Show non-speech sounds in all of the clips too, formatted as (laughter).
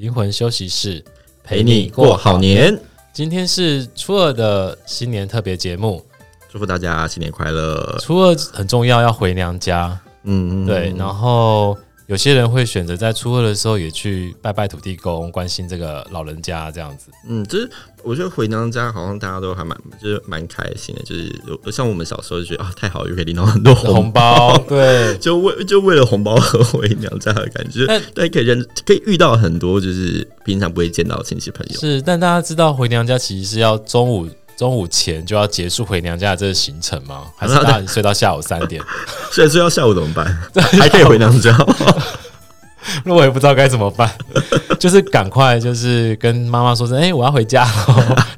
灵魂休息室，陪你过好年。今天是初二的新年特别节目，祝福大家新年快乐。初二很重要，要回娘家。嗯，对，然后。有些人会选择在初二的时候也去拜拜土地公，关心这个老人家这样子。嗯，就是我觉得回娘家好像大家都还蛮就是蛮开心的，就是像我们小时候就觉得啊太好，又可以领到很多红包，(laughs) 对，就为就为了红包而回娘家的感觉。但可以认可以遇到很多就是平常不会见到亲戚朋友。是，但大家知道回娘家其实是要中午。中午前就要结束回娘家的这个行程吗？还是大家 (laughs) 睡到下午三点？(laughs) 睡睡到下午怎么办？(laughs) 还可以回娘家？(laughs) 那我也不知道该怎么办，就是赶快就是跟妈妈说声，哎、欸，我要回家，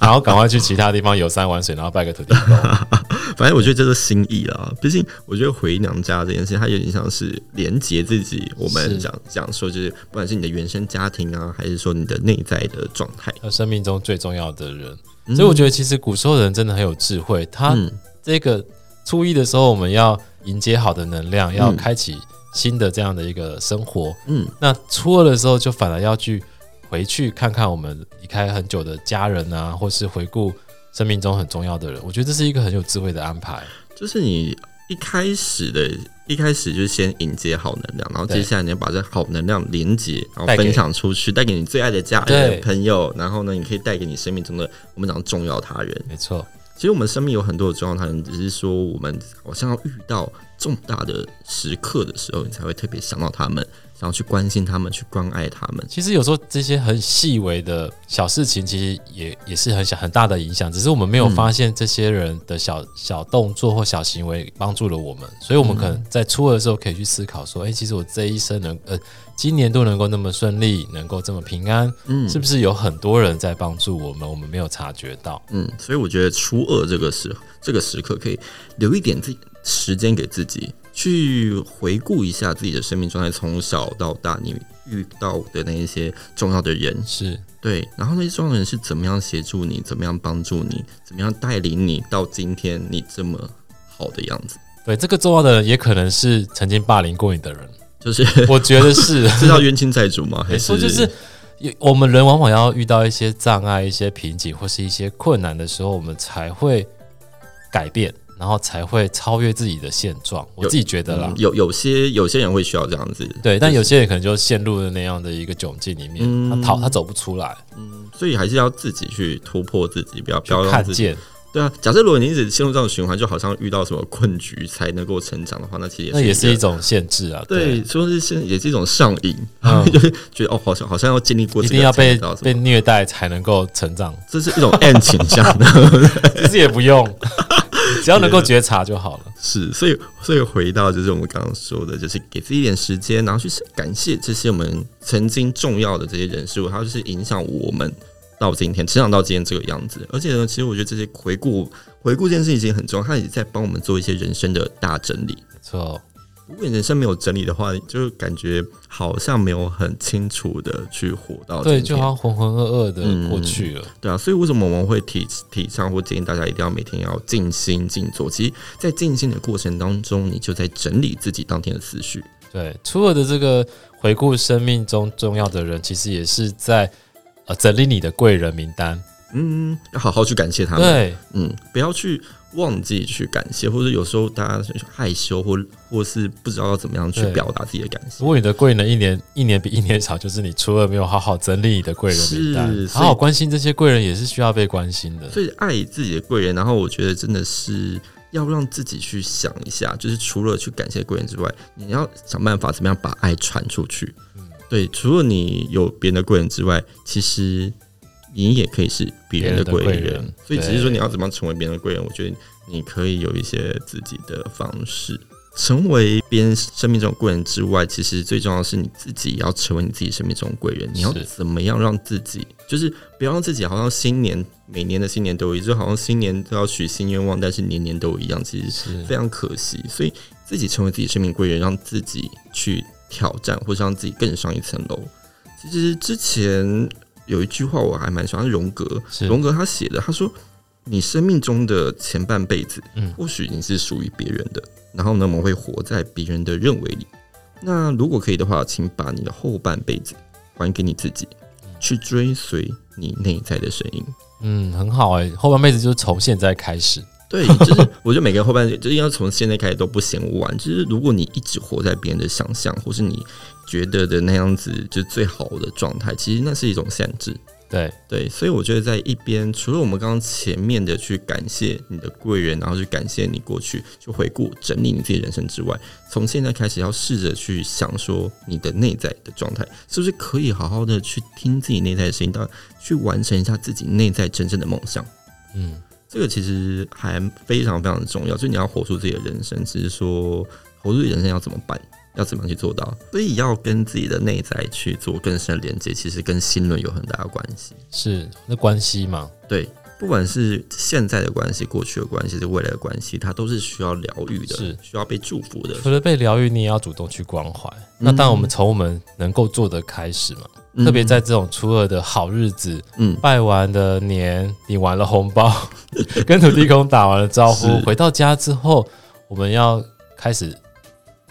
然后赶快去其他地方游山玩水，然后拜个土地公。(laughs) 反正我觉得这是心意啦。毕竟我觉得回娘家这件事，它有点像是连接自己。我们讲讲说，就是不管是你的原生家庭啊，还是说你的内在的状态，生命中最重要的人。所以我觉得，其实古时候的人真的很有智慧。他这个初一的时候，我们要迎接好的能量，要开启新的这样的一个生活。嗯，那初二的时候，就反而要去回去看看我们离开很久的家人啊，或是回顾生命中很重要的人。我觉得这是一个很有智慧的安排。就是你一开始的一开始就先迎接好能量，然后接下来你要把这好能量连接，然后分享出去，带给你最爱的家人朋友，然后呢，你可以带给你生命中的我们讲重要他人。没错，其实我们生命有很多的重要他人，只是说我们好像要遇到重大的时刻的时候，你才会特别想到他们。然后去关心他们，去关爱他们。其实有时候这些很细微的小事情，其实也也是很小很大的影响。只是我们没有发现这些人的小小动作或小行为帮助了我们，所以我们可能在初二的时候可以去思考说：哎，其实我这一生能呃，今年都能够那么顺利，能够这么平安，嗯，是不是有很多人在帮助我们，我们没有察觉到？嗯，所以我觉得初二这个时这个时刻可以留一点自己时间给自己。去回顾一下自己的生命状态，从小到大你遇到的那一些重要的人是对，然后那些重要的人是怎么样协助你，怎么样帮助你，怎么样带领你到今天你这么好的样子。对，这个重要的人也可能是曾经霸凌过你的人，就是 (laughs) 我觉得是这叫冤亲债主吗？(laughs) 还是就是我们人往往要遇到一些障碍、一些瓶颈或是一些困难的时候，我们才会改变。然后才会超越自己的现状，我自己觉得啦。嗯、有有些有些人会需要这样子，对，但有些人可能就陷入了那样的一个窘境里面，嗯、他逃他走不出来，嗯，所以还是要自己去突破自己，不要不要看见。对啊，假设如果你一直陷入这种循环，就好像遇到什么困局才能够成长的话，那其实也是那也是一种限制啊。对，说是现也是一种上瘾，嗯、(laughs) 就是觉得哦，好像好像要经历过，一定要被被虐待才能够成长，这是一种 M 倾向的，(laughs) 其实也不用。(laughs) 只要能够觉察就好了。是，所以，所以回到就是我们刚刚说的，就是给自己一点时间，然后去感谢这些我们曾经重要的这些人事物，它就是影响我们到今天，成长到今天这个样子。而且呢，其实我觉得这些回顾，回顾这件事情已经很重要，它也在帮我们做一些人生的大整理。没错。如果你人生没有整理的话，就感觉好像没有很清楚的去活到对，就好像浑浑噩噩的过去了。嗯，对啊，所以为什么我们会提提倡或建议大家一定要每天要静心静坐？其实，在静心的过程当中，你就在整理自己当天的思绪。对，初二的这个回顾生命中重要的人，其实也是在呃整理你的贵人名单。嗯，要好好去感谢他们。对，嗯，不要去忘记去感谢，或者有时候大家害羞或或是不知道要怎么样去表达自己的感谢。如果你的贵人一年一年比一年少，就是你初二没有好好整理你的贵人名单，好好关心这些贵人也是需要被关心的。所以爱自己的贵人，然后我觉得真的是要让自己去想一下，就是除了去感谢贵人之外，你要想办法怎么样把爱传出去。嗯，对，除了你有别人的贵人之外，其实。你也可以是别人的贵人，人，所以只是说你要怎么样成为别人的贵人，我觉得你可以有一些自己的方式，成为别人生命中的贵人之外，其实最重要的是你自己要成为你自己生命中的贵人。你要怎么样让自己，就是不要让自己好像新年每年的新年都一样，就好像新年都要许新愿望，但是年年都一样，其实是非常可惜。所以自己成为自己生命贵人，让自己去挑战，或是让自己更上一层楼。其实之前。有一句话我还蛮喜欢，荣格，荣格他写的，他说：“你生命中的前半辈子，嗯，或许你是属于别人的，嗯，然后呢，我们会活在别人的认为里。那如果可以的话，请把你的后半辈子还给你自己，去追随你内在的声音。嗯，很好哎、欸，后半辈子就是从现在开始。对，(laughs) 就是我觉得每个人后半辈子就是要从现在开始都不嫌晚。就是如果你一直活在别人的想象，或是你觉得的那样子就是最好的状态，其实那是一种限制。对对，所以我觉得在一边，除了我们刚刚前面的去感谢你的贵人，然后去感谢你过去，去回顾整理你自己人生之外，从现在开始要试着去想说你的内在的状态，是不是可以好好的去听自己内在的声音，到去完成一下自己内在真正的梦想。嗯，这个其实还非常非常的重要，就是你要活出自己的人生，只是说活出自己的人生要怎么办？要怎么样去做到？所以要跟自己的内在去做更深的连接，其实跟心轮有很大的关系。是那关系吗？对，不管是现在的关系、过去的关系、是未来的关系，它都是需要疗愈的，是需要被祝福的。除了被疗愈，你也要主动去关怀。嗯、那当然，我们从我们能够做的开始嘛。嗯、特别在这种初二的好日子，嗯，拜完的年，领完了红包，(laughs) 跟土地公打完了招呼，回到家之后，我们要开始。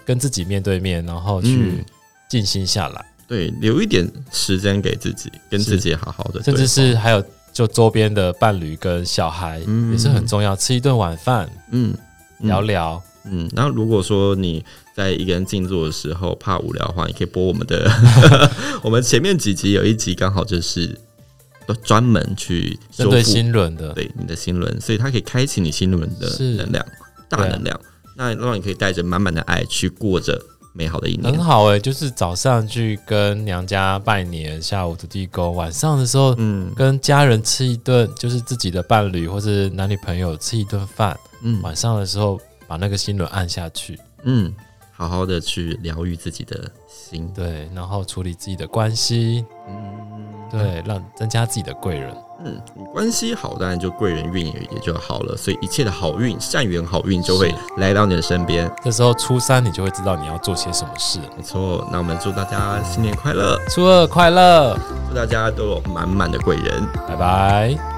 跟自己面对面，然后去静心下来，嗯，对，留一点时间给自己，跟自己好好的，甚至是还有就周边的伴侣跟小孩，嗯，也是很重要，吃一顿晚饭，嗯，聊聊，嗯。然后如果说你在一个人静坐的时候怕无聊的话，你可以播我们的，(laughs) 我们前面几集有一集刚好就是专门去针对心轮的，对你的心轮，所以它可以开启你心轮的能量，大能量。那让你可以带着满满的爱去过着美好的一年，很好哎、欸。就是早上去跟娘家拜年，下午土地公，晚上的时候，嗯，跟家人吃一顿，就是自己的伴侣或是男女朋友吃一顿饭，嗯，晚上的时候把那个心轮按下去，嗯，好好的去疗愈自己的心，对，然后处理自己的关系，嗯。对，让增加自己的贵人。嗯，你关系好，当然就贵人运也也就好了。所以一切的好运、善缘、好运就会来到你的身边。这时候初三，你就会知道你要做些什么事。没错，那我们祝大家新年快乐，初二快乐，祝大家都有满满的贵人。拜拜。